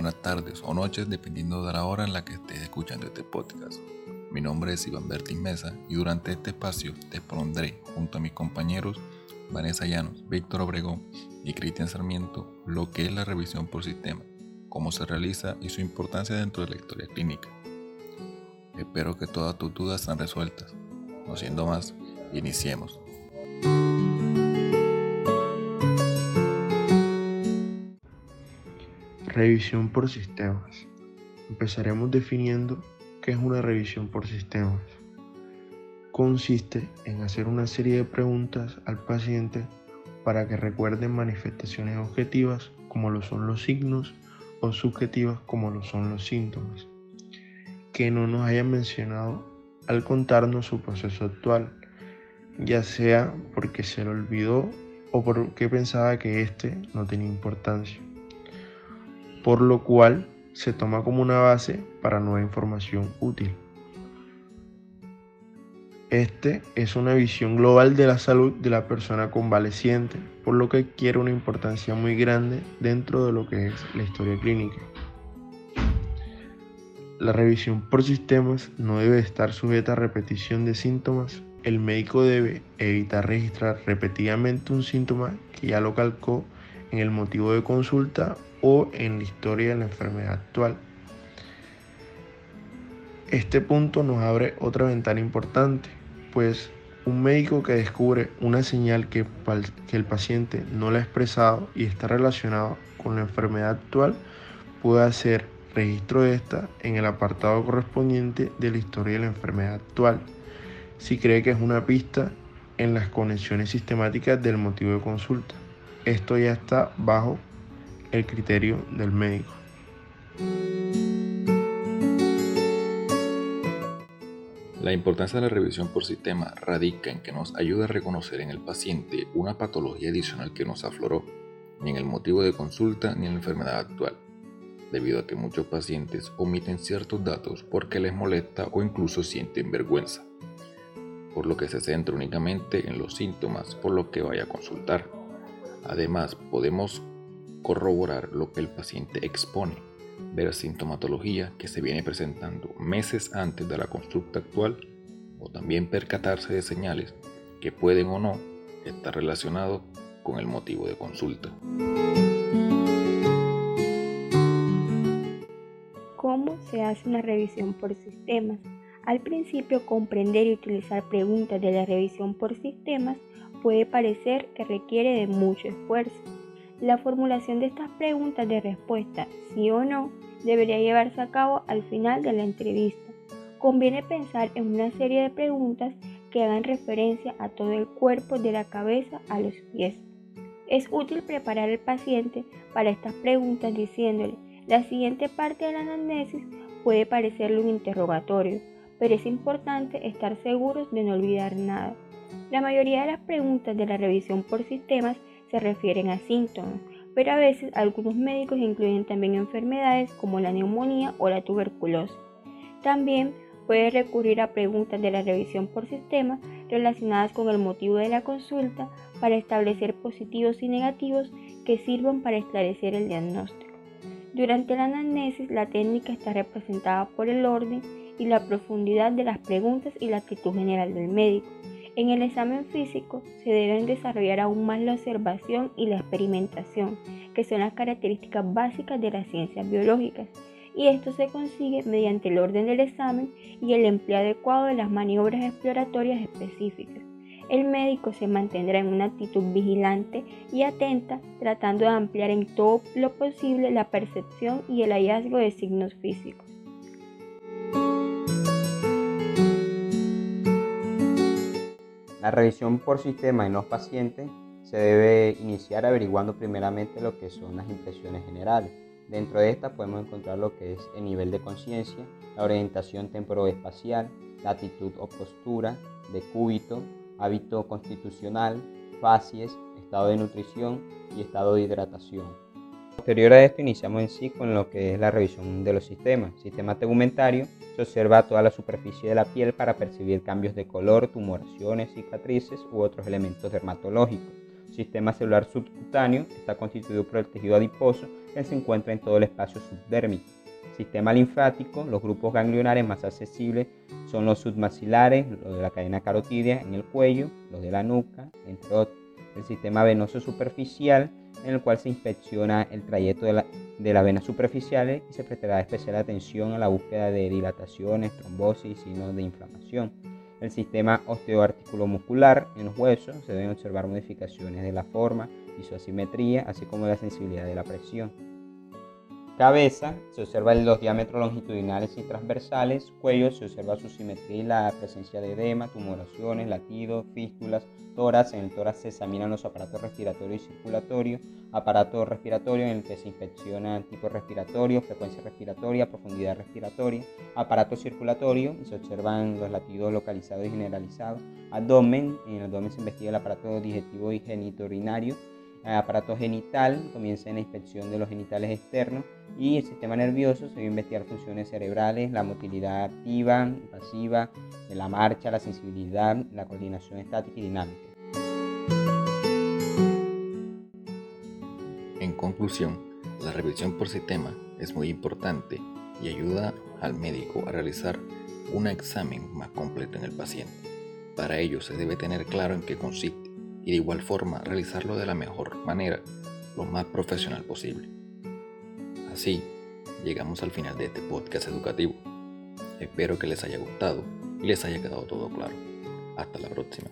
buenas tardes o noches dependiendo de la hora en la que estés escuchando este podcast. Mi nombre es Iván Bertis Mesa y durante este espacio te expondré junto a mis compañeros Vanessa Llanos, Víctor Obregón y Cristian Sarmiento lo que es la revisión por sistema, cómo se realiza y su importancia dentro de la historia clínica. Espero que todas tus dudas sean resueltas. No siendo más, iniciemos. Revisión por sistemas. Empezaremos definiendo qué es una revisión por sistemas. Consiste en hacer una serie de preguntas al paciente para que recuerden manifestaciones objetivas como lo son los signos o subjetivas como lo son los síntomas, que no nos hayan mencionado al contarnos su proceso actual, ya sea porque se lo olvidó o porque pensaba que este no tenía importancia por lo cual se toma como una base para nueva información útil. Este es una visión global de la salud de la persona convaleciente, por lo que adquiere una importancia muy grande dentro de lo que es la historia clínica. La revisión por sistemas no debe estar sujeta a repetición de síntomas. El médico debe evitar registrar repetidamente un síntoma que ya lo calcó en el motivo de consulta o en la historia de la enfermedad actual. Este punto nos abre otra ventana importante, pues un médico que descubre una señal que, el paciente no la ha expresado y está relacionado con la enfermedad actual puede hacer registro de esta en el apartado correspondiente de la historia de la enfermedad actual, si cree que es una pista en las conexiones sistemáticas del motivo de consulta. Esto ya está bajo el criterio del médico. La importancia de la revisión por sistema radica en que nos ayuda a reconocer en el paciente una patología adicional que nos afloró, ni en el motivo de consulta ni en la enfermedad actual, debido a que muchos pacientes omiten ciertos datos porque les molesta o incluso sienten vergüenza, por lo que se centra únicamente en los síntomas por lo que vaya a consultar. Además, podemos corroborar lo que el paciente expone, ver sintomatología que se viene presentando meses antes de la consulta actual o también percatarse de señales que pueden o no estar relacionados con el motivo de consulta. ¿Cómo se hace una revisión por sistemas? Al principio, comprender y utilizar preguntas de la revisión por sistemas puede parecer que requiere de mucho esfuerzo la formulación de estas preguntas de respuesta, sí o no, debería llevarse a cabo al final de la entrevista. Conviene pensar en una serie de preguntas que hagan referencia a todo el cuerpo de la cabeza a los pies. Es útil preparar al paciente para estas preguntas diciéndole, la siguiente parte de la anamnesis puede parecerle un interrogatorio, pero es importante estar seguros de no olvidar nada. La mayoría de las preguntas de la revisión por sistemas se refieren a síntomas, pero a veces algunos médicos incluyen también enfermedades como la neumonía o la tuberculosis. También puede recurrir a preguntas de la revisión por sistema relacionadas con el motivo de la consulta para establecer positivos y negativos que sirvan para esclarecer el diagnóstico. Durante la anamnesis, la técnica está representada por el orden y la profundidad de las preguntas y la actitud general del médico. En el examen físico se deben desarrollar aún más la observación y la experimentación, que son las características básicas de las ciencias biológicas, y esto se consigue mediante el orden del examen y el empleo adecuado de las maniobras exploratorias específicas. El médico se mantendrá en una actitud vigilante y atenta, tratando de ampliar en todo lo posible la percepción y el hallazgo de signos físicos. La revisión por sistema en los pacientes se debe iniciar averiguando primeramente lo que son las impresiones generales. Dentro de estas podemos encontrar lo que es el nivel de conciencia, la orientación temporoespacial, la actitud o postura, decúbito, hábito constitucional, facies, estado de nutrición y estado de hidratación. Posterior a esto iniciamos en sí con lo que es la revisión de los sistemas. Sistema tegumentario se observa toda la superficie de la piel para percibir cambios de color, tumoraciones, cicatrices u otros elementos dermatológicos. sistema celular subcutáneo está constituido por el tejido adiposo que se encuentra en todo el espacio subdérmico. Sistema linfático, los grupos ganglionares más accesibles son los submaxilares, los de la cadena carotídea en el cuello, los de la nuca, entre otros. El sistema venoso superficial, en el cual se inspecciona el trayecto de, de las venas superficiales y se prestará especial atención a la búsqueda de dilataciones, trombosis y signos de inflamación el sistema osteoarticulomuscular en los huesos, se deben observar modificaciones de la forma y su asimetría, así como la sensibilidad de la presión. Cabeza, se observa los diámetros longitudinales y transversales. Cuello, se observa su simetría y la presencia de edema, tumoraciones, latidos, fístulas. Tórax, en el tórax se examinan los aparatos respiratorio y circulatorio. Aparato respiratorio en el que se inspecciona tipo respiratorio, frecuencia respiratoria, profundidad respiratoria. Aparato circulatorio, se observan los latidos localizados y generalizados. Abdomen, en el abdomen se investiga el aparato digestivo y genitourinario aparato genital, comienza en la inspección de los genitales externos y el sistema nervioso se va investigar funciones cerebrales, la motilidad activa, pasiva, la marcha, la sensibilidad, la coordinación estática y dinámica. En conclusión, la revisión por sistema es muy importante y ayuda al médico a realizar un examen más completo en el paciente. Para ello se debe tener claro en qué consiste y de igual forma realizarlo de la mejor manera, lo más profesional posible. Así, llegamos al final de este podcast educativo. Espero que les haya gustado y les haya quedado todo claro. Hasta la próxima.